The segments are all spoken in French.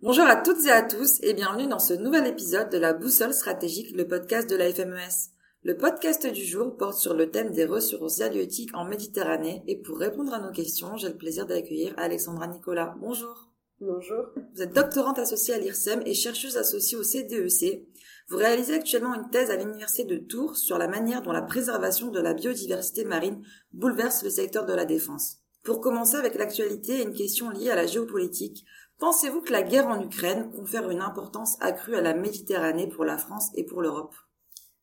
Bonjour à toutes et à tous et bienvenue dans ce nouvel épisode de la Boussole stratégique, le podcast de la FMES. Le podcast du jour porte sur le thème des ressources halieutiques en Méditerranée et pour répondre à nos questions, j'ai le plaisir d'accueillir Alexandra Nicolas. Bonjour. Bonjour. Vous êtes doctorante associée à l'IRSEM et chercheuse associée au CDEC. E Vous réalisez actuellement une thèse à l'Université de Tours sur la manière dont la préservation de la biodiversité marine bouleverse le secteur de la défense. Pour commencer avec l'actualité et une question liée à la géopolitique, Pensez-vous que la guerre en Ukraine confère une importance accrue à la Méditerranée pour la France et pour l'Europe?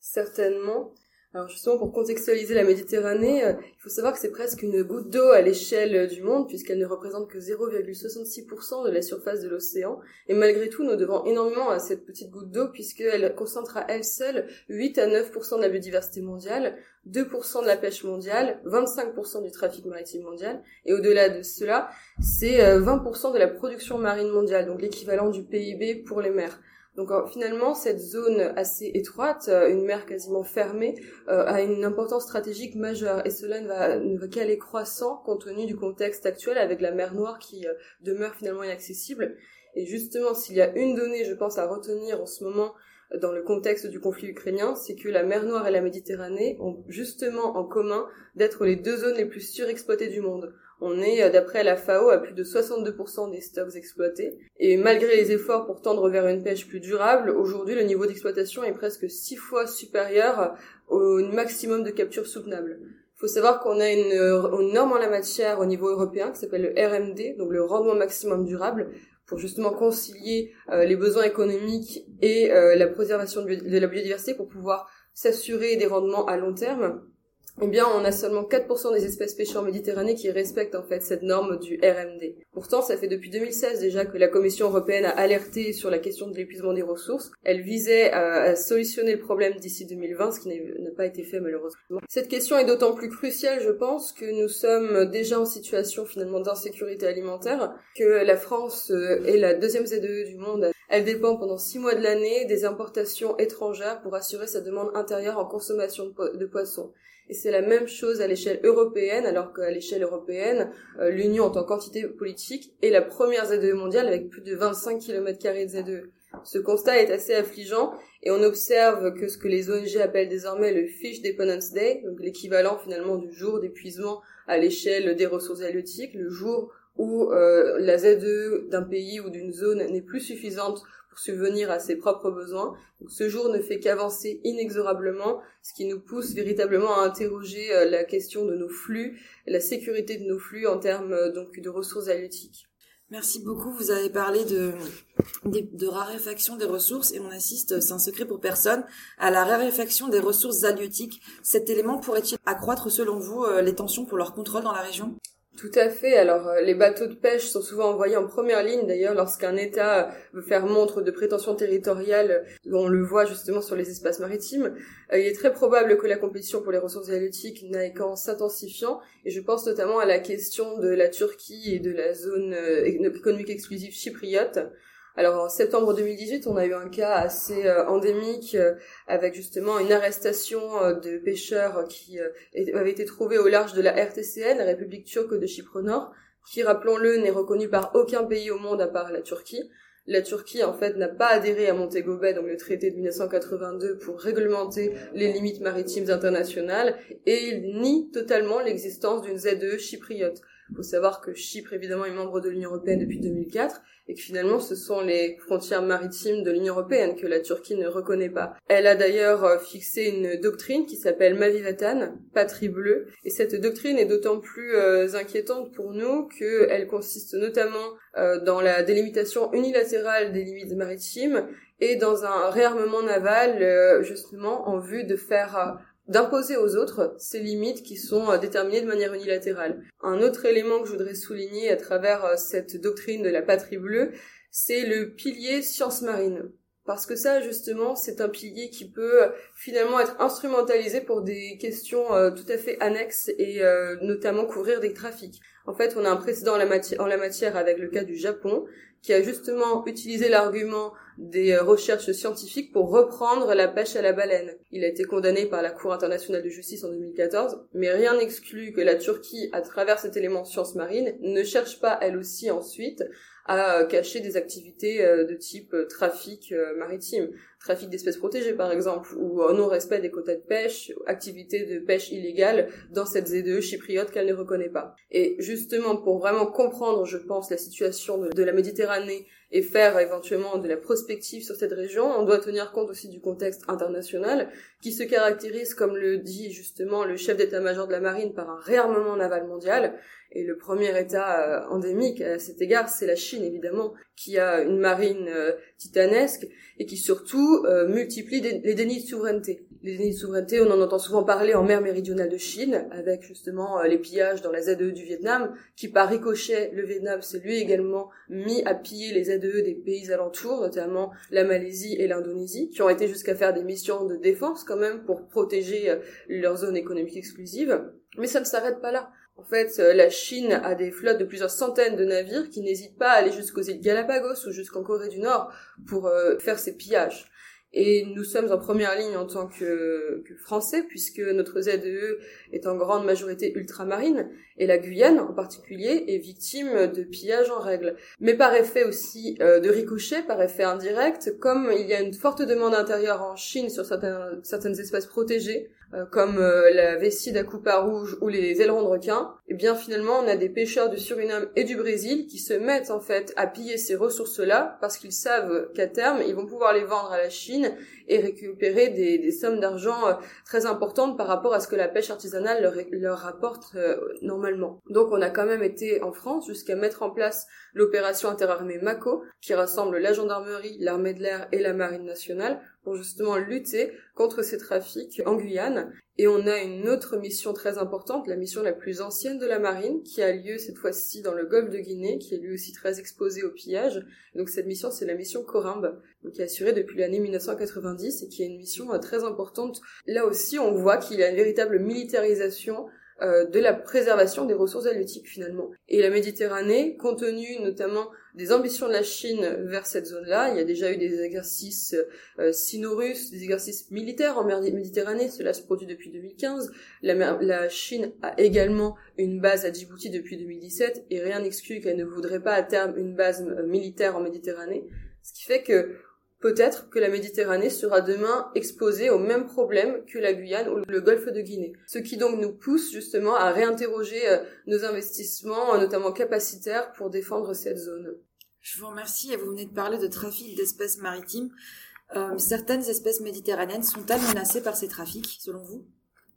Certainement. Alors justement, pour contextualiser la Méditerranée, euh, il faut savoir que c'est presque une goutte d'eau à l'échelle du monde, puisqu'elle ne représente que 0,66% de la surface de l'océan. Et malgré tout, nous devons énormément à cette petite goutte d'eau, puisqu'elle concentre à elle seule 8 à 9% de la biodiversité mondiale, 2% de la pêche mondiale, 25% du trafic maritime mondial, et au-delà de cela, c'est 20% euh, de la production marine mondiale, donc l'équivalent du PIB pour les mers. Donc finalement, cette zone assez étroite, euh, une mer quasiment fermée, euh, a une importance stratégique majeure et cela ne va, va qu'aller croissant compte tenu du contexte actuel avec la mer Noire qui euh, demeure finalement inaccessible. Et justement, s'il y a une donnée, je pense, à retenir en ce moment dans le contexte du conflit ukrainien, c'est que la mer Noire et la Méditerranée ont justement en commun d'être les deux zones les plus surexploitées du monde. On est, euh, d'après la FAO, à plus de 62% des stocks exploités. Et malgré les efforts pour tendre vers une pêche plus durable, aujourd'hui le niveau d'exploitation est presque six fois supérieur au maximum de capture soutenable. Il faut savoir qu'on a une, une, norme en la matière au niveau européen qui s'appelle le RMD, donc le rendement maximum durable, pour justement concilier euh, les besoins économiques et euh, la préservation de la biodiversité pour pouvoir s'assurer des rendements à long terme eh bien, on a seulement 4% des espèces pêchées en Méditerranée qui respectent en fait cette norme du RMD. Pourtant, ça fait depuis 2016 déjà que la Commission européenne a alerté sur la question de l'épuisement des ressources. Elle visait à, solutionner le problème d'ici 2020, ce qui n'a pas été fait malheureusement. Cette question est d'autant plus cruciale, je pense, que nous sommes déjà en situation finalement d'insécurité alimentaire, que la France euh, est la deuxième ZEE du monde. Elle dépend pendant six mois de l'année des importations étrangères pour assurer sa demande intérieure en consommation de poissons. Et c'est la même chose à l'échelle européenne, alors qu'à l'échelle européenne, euh, l'Union en tant qu'entité politique est la première ZE mondiale avec plus de 25 km de ZE. Ce constat est assez affligeant et on observe que ce que les ONG appellent désormais le Fish Dependence Day, donc l'équivalent finalement du jour d'épuisement à l'échelle des ressources halieutiques, le jour où euh, la ZE d'un pays ou d'une zone n'est plus suffisante pour subvenir à ses propres besoins. ce jour ne fait qu'avancer inexorablement, ce qui nous pousse véritablement à interroger euh, la question de nos flux, la sécurité de nos flux en termes euh, donc de ressources halieutiques. Merci beaucoup. Vous avez parlé de, de, raréfaction des ressources et on assiste, c'est un secret pour personne, à la raréfaction des ressources halieutiques. Cet élément pourrait-il accroître, selon vous, euh, les tensions pour leur contrôle dans la région? Tout à fait. Alors, euh, les bateaux de pêche sont souvent envoyés en première ligne. D'ailleurs, lorsqu'un État veut faire montre de prétention territoriale, on le voit justement sur les espaces maritimes, euh, il est très probable que la compétition pour les ressources halieutiques n'aille qu'en s'intensifiant. Et je pense notamment à la question de la Turquie et de la zone euh, économique exclusive chypriote. Alors en septembre 2018, on a eu un cas assez euh, endémique euh, avec justement une arrestation euh, de pêcheurs qui avaient été trouvés au large de la RTCN, la République turque de Chypre Nord, qui, rappelons-le, n'est reconnue par aucun pays au monde à part la Turquie. La Turquie, en fait, n'a pas adhéré à Montego Bay, donc le traité de 1982, pour réglementer les limites maritimes internationales, et il nie totalement l'existence d'une ZE chypriote. Il faut savoir que Chypre, évidemment, est membre de l'Union européenne depuis 2004 et que finalement, ce sont les frontières maritimes de l'Union européenne que la Turquie ne reconnaît pas. Elle a d'ailleurs euh, fixé une doctrine qui s'appelle Mavivatan, patrie bleue, et cette doctrine est d'autant plus euh, inquiétante pour nous qu'elle consiste notamment euh, dans la délimitation unilatérale des limites maritimes et dans un réarmement naval justement en vue de faire d'imposer aux autres ces limites qui sont euh, déterminées de manière unilatérale. Un autre élément que je voudrais souligner à travers euh, cette doctrine de la patrie bleue, c'est le pilier science marine. Parce que ça, justement, c'est un pilier qui peut euh, finalement être instrumentalisé pour des questions tout à fait annexes et notamment couvrir des trafics. En fait, on a un précédent en la matière avec le cas du Japon, qui a justement utilisé l'argument des euh, recherches scientifiques pour reprendre la pêche à la baleine. Il a été condamné par la Cour internationale de justice en 2014, mais rien n'exclut que la Turquie, à travers cet élément science marine, ne cherche pas elle aussi ensuite à cacher des activités de type trafic maritime, trafic d'espèces protégées par exemple, ou non-respect des quotas de pêche, activités de pêche illégale dans cette ZDE chypriote qu'elle ne reconnaît pas. Et justement, pour vraiment comprendre, je pense, la situation de la Méditerranée et faire éventuellement de la prospective sur cette région, on doit tenir compte aussi du contexte international qui se caractérise, comme le dit justement le chef d'état-major de la marine, par un réarmement naval mondial. Et le premier état euh, endémique à cet égard, c'est la Chine évidemment, qui a une marine euh, titanesque et qui surtout euh, multiplie les dénis de souveraineté les dénis de souveraineté, on en entend souvent parler en mer méridionale de Chine, avec justement les pillages dans la ZE du Vietnam, qui par ricochet, le Vietnam s'est lui également mis à piller les ZE des pays alentours, notamment la Malaisie et l'Indonésie, qui ont été jusqu'à faire des missions de défense quand même pour protéger leur zone économique exclusive. Mais ça ne s'arrête pas là. En fait, euh, la Chine a des flottes de plusieurs centaines de navires qui n'hésitent pas à aller jusqu'aux îles Galapagos ou jusqu'en Corée du Nord pour faire ces pillages. Et nous sommes en première ligne en tant que, Français, puisque notre ZEE est en grande majorité ultramarine, et la Guyane en particulier est victime de pillages en règle. Mais par effet aussi euh, de ricochet, par effet indirect, comme il y a une forte demande intérieure en Chine sur certains, certaines espèces protégées, euh, comme euh, la vessie d'Acupa rouge ou les ailerons de requin, et eh bien finalement on a des pêcheurs du Suriname et du Brésil qui se mettent en fait à piller ces ressources-là parce qu'ils savent qu'à terme ils vont pouvoir les vendre à la Chine et récupérer des, sommes d'argent euh, très importantes par rapport à ce que la pêche artisanale leur, leur rapporte normalement. Donc on a quand même été en France jusqu'à mettre en place l'opération interarmée MACO qui rassemble la gendarmerie, l'armée de l'air et la marine nationale pour justement lutter contre ces trafics en Guyane. Et on a une autre mission très importante, la mission la plus ancienne de la marine, qui a lieu cette fois-ci dans le golfe de Guinée, qui est lui aussi très exposé au pillage. Donc cette mission, c'est la mission Corimbe, qui est assurée depuis l'année 1990 et qui est une mission euh, très importante. Là aussi, on voit qu'il y a une véritable militarisation euh, de la préservation des ressources halieutiques finalement. Et la Méditerranée, compte tenu notamment des ambitions de la Chine vers cette zone-là, il y a déjà eu des exercices euh, sino-russes, des exercices militaires en Méditerranée, cela se produit depuis 2015. La, la Chine a également une base à Djibouti depuis 2017 et rien n'exclut qu'elle ne voudrait pas à terme une base euh, militaire en Méditerranée. Ce qui fait que Peut-être que la Méditerranée sera demain exposée au même problème que la Guyane ou le golfe de Guinée. Ce qui donc nous pousse justement à réinterroger euh, nos investissements, notamment capacitaires, pour défendre cette zone. Je vous remercie et vous venez de parler de trafic d'espèces maritimes. Euh, certaines espèces méditerranéennes sont-elles menacées par ces trafics, selon vous?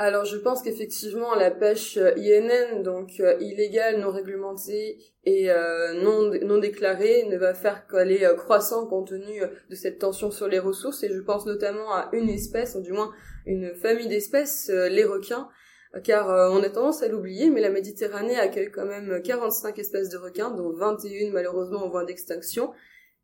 Alors je pense qu'effectivement la pêche euh, INN, donc euh, illégale, non réglementée et euh, non, non déclarée, ne va faire qu'elle est croissant compte tenu de cette tension sur les ressources. Et je pense notamment à une espèce, ou du moins une famille d'espèces, les requins, car on a tendance à l'oublier, mais la Méditerranée accueille quand même 45 espèces de requins, dont 21 malheureusement en voie d'extinction,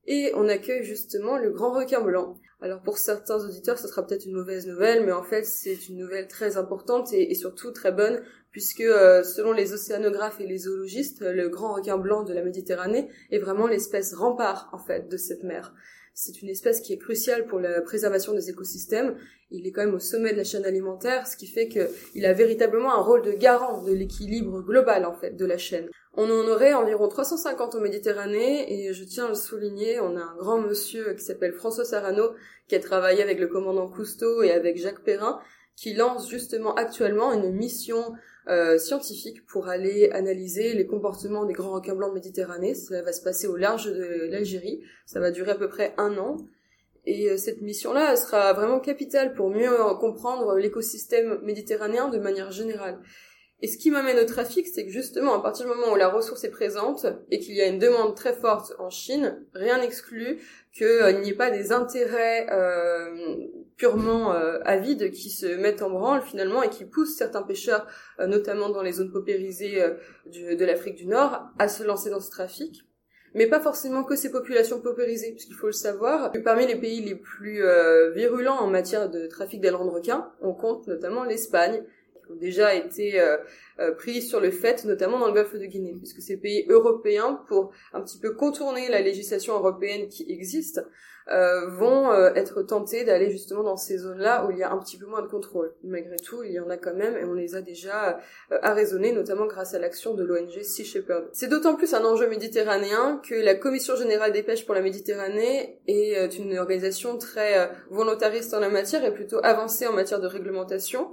et on accueille justement le grand requin blanc. Alors pour certains auditeurs, ce sera peut-être une mauvaise nouvelle, mais en fait c'est une nouvelle très importante et, surtout très bonne, puisque euh, selon les océanographes et les zoologistes, le grand requin blanc de la Méditerranée est vraiment l'espèce rempart en fait de cette mer. C'est une espèce qui est cruciale pour la préservation des écosystèmes. Il est quand même au sommet de la chaîne alimentaire, ce qui fait qu'il a véritablement un rôle de garant de l'équilibre global en fait de la chaîne. On en aurait environ 350 en Méditerranée et je tiens à le souligner, on a un grand monsieur qui s'appelle François Sarano qui a travaillé avec le commandant Cousteau et avec Jacques Perrin qui lance justement actuellement une mission euh, scientifique pour aller analyser les comportements des grands requins blancs de Méditerranée. Ça va se passer au large de l'Algérie. Ça va durer à peu près un an. Et euh, cette mission-là sera vraiment capitale pour mieux comprendre l'écosystème méditerranéen de manière générale. Et ce qui m'amène au trafic, c'est que justement, à partir du moment où la ressource est présente et qu'il y a une demande très forte en Chine, rien n'exclut qu'il euh, n'y ait pas des intérêts euh, purement euh, avides qui se mettent en branle finalement et qui poussent certains pêcheurs, notamment dans les zones paupérisées de l'Afrique du Nord, à se lancer dans ce trafic. Mais pas forcément que ces populations paupérisées, puisqu'il faut le savoir, parmi les pays les plus virulents en matière de trafic d'ailerons de requins, on compte notamment l'Espagne, qui ont déjà été prises sur le fait, notamment dans le golfe de Guinée, puisque ces pays européens, pour un petit peu contourner la législation européenne qui existe, euh, vont euh, être tentés d'aller justement dans ces zones-là où il y a un petit peu moins de contrôle. Malgré tout, il y en a quand même et on les a déjà euh, arraisonnés, notamment grâce à l'action de l'ONG Sea Shepherd. C'est d'autant plus un enjeu méditerranéen que la Commission générale des pêches pour la Méditerranée est une organisation très volontariste en la matière et plutôt avancée en matière de réglementation.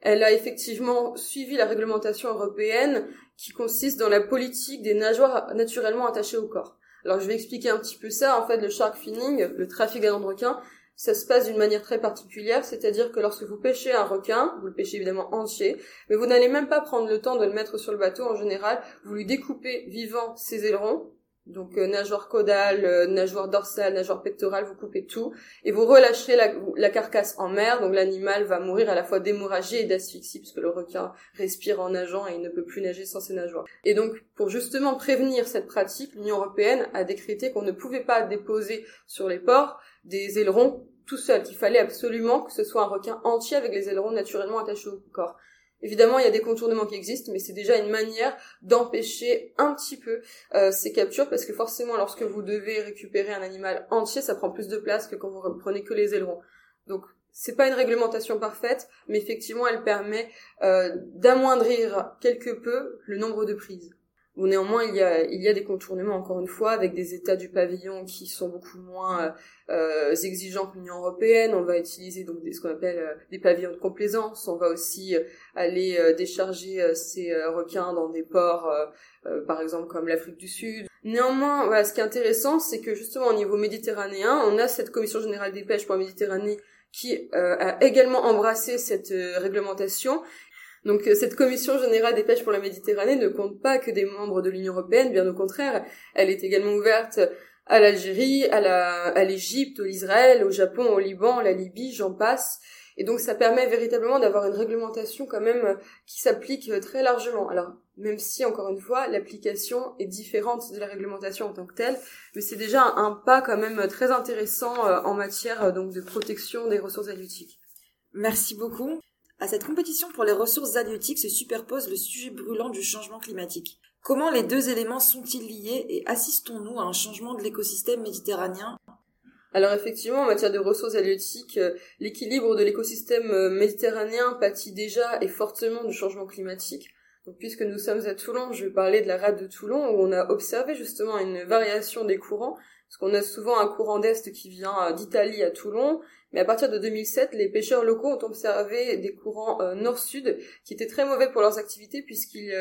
Elle a effectivement suivi la réglementation européenne qui consiste dans la politique des nageoires naturellement attachées au corps. Alors je vais expliquer un petit peu ça. En fait, le shark finning, le trafic d'un requin, ça se passe d'une manière très particulière, c'est-à-dire que lorsque vous pêchez un requin, vous le pêchez évidemment entier, mais vous n'allez même pas prendre le temps de le mettre sur le bateau en général, vous lui découpez vivant ses ailerons, donc euh, nageoire caudale, euh, nageoire dorsale, nageoire pectorale, vous coupez tout et vous relâcherez la, carcasse en mer. Donc l'animal va mourir à la fois d'hémorragie et d'asphyxie puisque le requin respire en nageant et il ne peut plus nager sans ses nageoires. Et donc pour justement prévenir cette pratique, l'Union européenne a décrété qu'on ne pouvait pas déposer sur les ports des ailerons tout seul, qu'il fallait absolument que ce soit un requin entier avec les ailerons naturellement attachés au corps. Évidemment, il y a des contournements qui existent, mais c'est déjà une manière d'empêcher un petit peu euh, ces captures, parce que forcément, lorsque vous devez récupérer un animal entier, ça prend plus de place que quand vous reprenez que les ailerons. Donc, c'est pas une réglementation parfaite, mais effectivement, elle permet euh, d'amoindrir quelque peu le nombre de prises néanmoins, il y a, il y a des contournements, encore une fois, avec des États du pavillon qui sont beaucoup moins euh, exigeants que l'Union européenne. On va utiliser donc des, ce qu'on appelle euh, des pavillons de complaisance. On va aussi euh, aller décharger ces requins dans des ports, par exemple comme l'Afrique du Sud. Néanmoins, ce qui est intéressant, c'est que justement au niveau méditerranéen, on a cette Commission générale des pêches pour la Méditerranée qui a également embrassé cette réglementation donc euh, cette commission générale des pêches pour la Méditerranée ne compte pas que des membres de l'Union européenne, bien au contraire, elle est également ouverte à l'Algérie, à la, à l'Égypte, au Japon, au Liban, à la Libye, j'en passe. Et donc ça permet véritablement d'avoir une réglementation quand même qui s'applique très largement. Alors même si encore une fois l'application est différente de la réglementation en tant que telle, mais c'est déjà un pas quand même très intéressant euh, en matière euh, donc de protection des ressources halieutiques. Merci beaucoup. À cette compétition pour les ressources halieutiques se superpose le sujet brûlant du changement climatique. Comment les deux éléments sont-ils liés et assistons-nous à un changement de l'écosystème méditerranéen? Alors effectivement, en matière de ressources halieutiques, euh, l'équilibre de l'écosystème euh, méditerranéen pâtit déjà et fortement du changement climatique. Donc, puisque nous sommes à Toulon, je vais parler de la rade de Toulon où on a observé justement une variation des courants, parce qu'on a souvent un courant d'est qui vient euh, d'Italie à Toulon mais à partir de 2007, les pêcheurs locaux ont observé des courants euh, nord-sud qui étaient très mauvais pour leurs activités puisqu'ils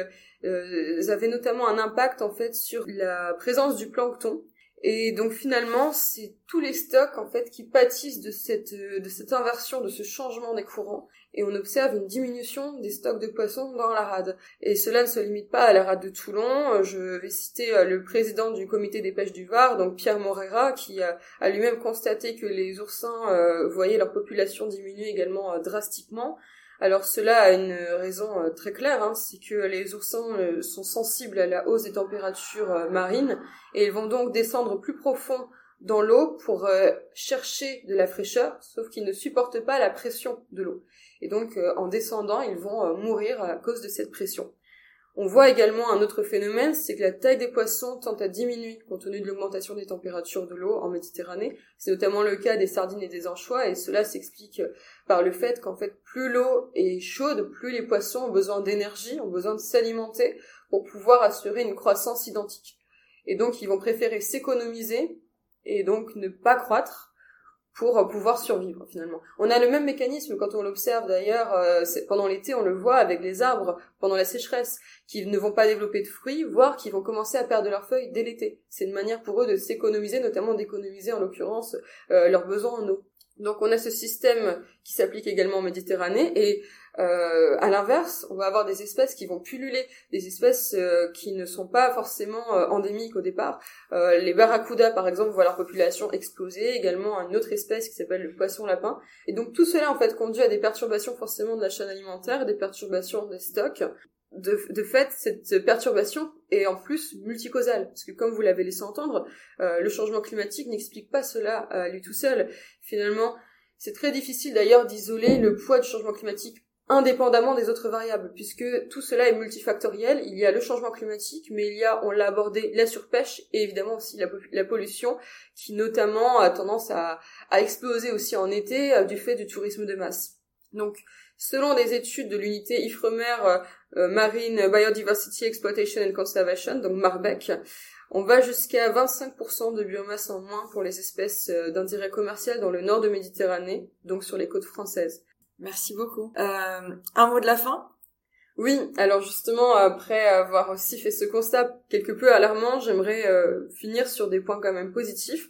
euh, avaient notamment un impact en fait sur la présence du plancton. Et donc finalement, c'est tous les stocks en fait qui pâtissent de cette de cette inversion, de ce changement des courants et on observe une diminution des stocks de poissons dans la rade. Et cela ne se limite pas à la rade de Toulon. Je vais citer euh, le président du comité des pêches du Var, donc Pierre Morera, qui a, lui-même constaté que les oursins euh, voyaient leur population diminuer également euh, drastiquement. Alors cela a une raison très claire, hein, c'est que les oursins sont sensibles à la hausse des températures marines et ils vont donc descendre plus profond dans l'eau pour chercher de la fraîcheur, sauf qu'ils ne supportent pas la pression de l'eau. Et donc, euh, en descendant, ils vont euh, mourir à cause de cette pression. On voit également un autre phénomène, c'est que la taille des poissons tend à diminuer compte tenu de l'augmentation des températures de l'eau en Méditerranée. C'est notamment le cas des sardines et des anchois, et cela s'explique par le fait qu'en fait, plus l'eau est chaude, plus les poissons ont besoin d'énergie, ont besoin de s'alimenter pour pouvoir assurer une croissance identique. Et donc, ils vont préférer s'économiser et donc ne pas croître pour pouvoir survivre finalement. On a le même mécanisme quand on l'observe d'ailleurs euh, pendant l'été, on le voit avec les arbres pendant la sécheresse, qui ne vont pas développer de fruits, voire qui vont commencer à perdre leurs feuilles dès l'été. C'est une manière pour eux de s'économiser, notamment d'économiser en l'occurrence euh, leurs besoins en eau. Donc on a ce système qui s'applique également en Méditerranée et euh, à l'inverse, on va avoir des espèces qui vont pulluler, des espèces euh, qui ne sont pas forcément euh, endémiques au départ. les barracudas, par exemple, voient leur population exploser. Également, une autre espèce qui s'appelle le poisson lapin. Et donc tout cela, en fait, conduit à des perturbations forcément de la chaîne alimentaire, des perturbations des stocks. De, fait, cette perturbation est en plus multicausale, parce que comme vous l'avez laissé entendre, le changement climatique n'explique pas cela à lui tout seul. Finalement, c'est très difficile d'ailleurs d'isoler le poids du changement climatique indépendamment des autres variables, puisque tout cela est multifactoriel. Il y a le changement climatique, mais il y a, on l'a abordé, la surpêche et évidemment aussi la, pollution, qui notamment a tendance à, exploser aussi en été euh, du fait du tourisme de masse. Donc, selon des études de l'unité IFREMER euh, euh, Marine Biodiversity Exploitation and Conservation, donc MARBEC, on va jusqu'à 25% de biomasse en moins pour les espèces d'intérêt commercial dans le nord de Méditerranée, donc sur les côtes françaises. Merci beaucoup. Euh, un mot de la fin? Oui, alors justement, après avoir aussi fait ce constat quelque peu alarmant, j'aimerais euh, finir sur des points quand même positifs.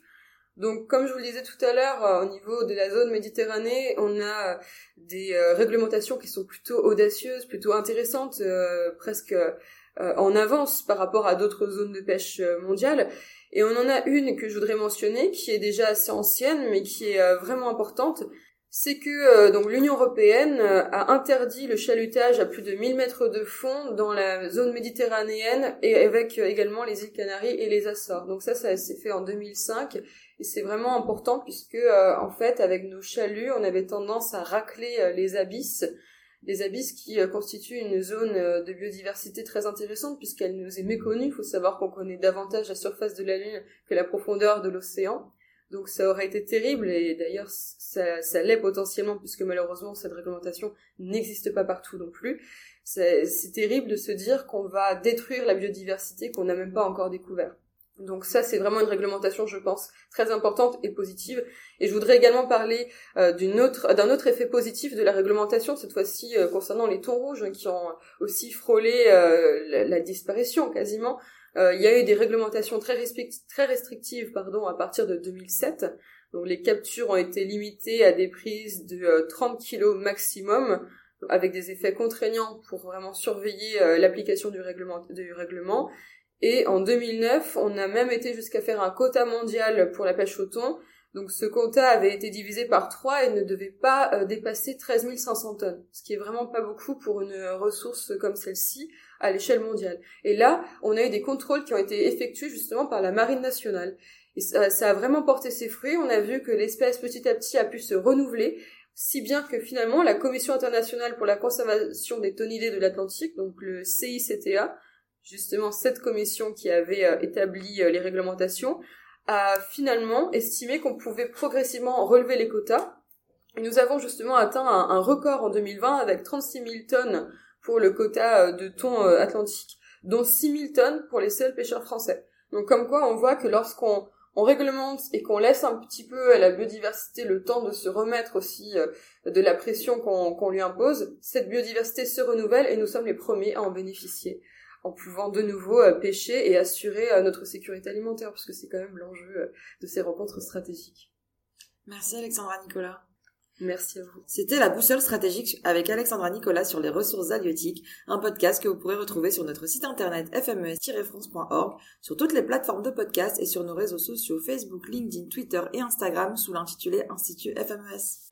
Donc, comme je vous le disais tout à l'heure, euh, au niveau de la zone Méditerranée, on a des réglementations qui sont plutôt audacieuses, plutôt intéressantes, presque en avance par rapport à d'autres zones de pêche mondiales. Et on en a une que je voudrais mentionner, qui est déjà assez ancienne, mais qui est vraiment importante, c'est que euh, donc l'Union européenne euh, a interdit le chalutage à plus de 1000 mètres de fond dans la zone méditerranéenne et avec euh, également les îles Canaries et les Açores. Donc ça, ça s'est fait en 2005 et c'est vraiment important puisque en fait avec nos chaluts, on avait tendance à racler les abysses, les abysses qui constituent une zone de biodiversité très intéressante puisqu'elle nous est méconnue. Il faut savoir qu'on connaît davantage la surface de la Lune que la profondeur de l'océan. Donc ça aurait été terrible et d'ailleurs ça, ça l'est potentiellement puisque malheureusement cette réglementation n'existe pas partout non plus. C'est terrible de se dire qu'on va détruire la biodiversité qu'on n'a même pas encore découvert. Donc ça, c'est vraiment une réglementation, je pense, très importante et positive. Et je voudrais également parler euh, d'un autre effet positif de la réglementation, cette fois-ci euh, concernant les thons rouges, hein, qui ont aussi frôlé euh, la, disparition quasiment. Il y a eu des réglementations très, restrictives pardon, à partir de 2007. Donc les captures ont été limitées à des prises de 30 euh, kg maximum, avec des effets contraignants pour vraiment surveiller l'application du règlement. Et en 2009, on a même été jusqu'à faire un quota mondial pour la pêche au thon. Donc ce quota avait été divisé par 3 et ne devait pas dépasser 13 500 tonnes, ce qui est vraiment pas beaucoup pour une ressource comme celle-ci à l'échelle mondiale. Et là, on a eu des contrôles qui ont été effectués justement par la Marine nationale. Et ça, ça a vraiment porté ses fruits. On a vu que l'espèce petit à petit a pu se renouveler, si bien que finalement la Commission internationale pour la conservation des tonidés de l'Atlantique, donc le CICTA, justement cette commission qui avait euh, établi euh, les réglementations, a finalement estimé qu'on pouvait progressivement relever les quotas. Nous avons justement atteint un, record en 2020 avec 36 000 tonnes pour le quota euh, de thon atlantique, dont 6000 tonnes pour les seuls pêcheurs français. Donc comme quoi on voit que lorsqu'on on réglemente et qu'on laisse un petit peu à la biodiversité le temps de se remettre aussi de la pression qu'on lui impose, cette biodiversité se renouvelle et nous sommes les premiers à en bénéficier en pouvant de nouveau pêcher et assurer notre sécurité alimentaire, puisque c'est quand même l'enjeu de ces rencontres stratégiques. Merci Alexandra Nicolas. Merci à vous. C'était la boussole stratégique avec Alexandra Nicolas sur les ressources halieutiques, un podcast que vous pourrez retrouver sur notre site internet fmes-france.org, sur toutes les plateformes de podcast et sur nos réseaux sociaux Facebook, LinkedIn, Twitter et Instagram sous l'intitulé Institut FMES.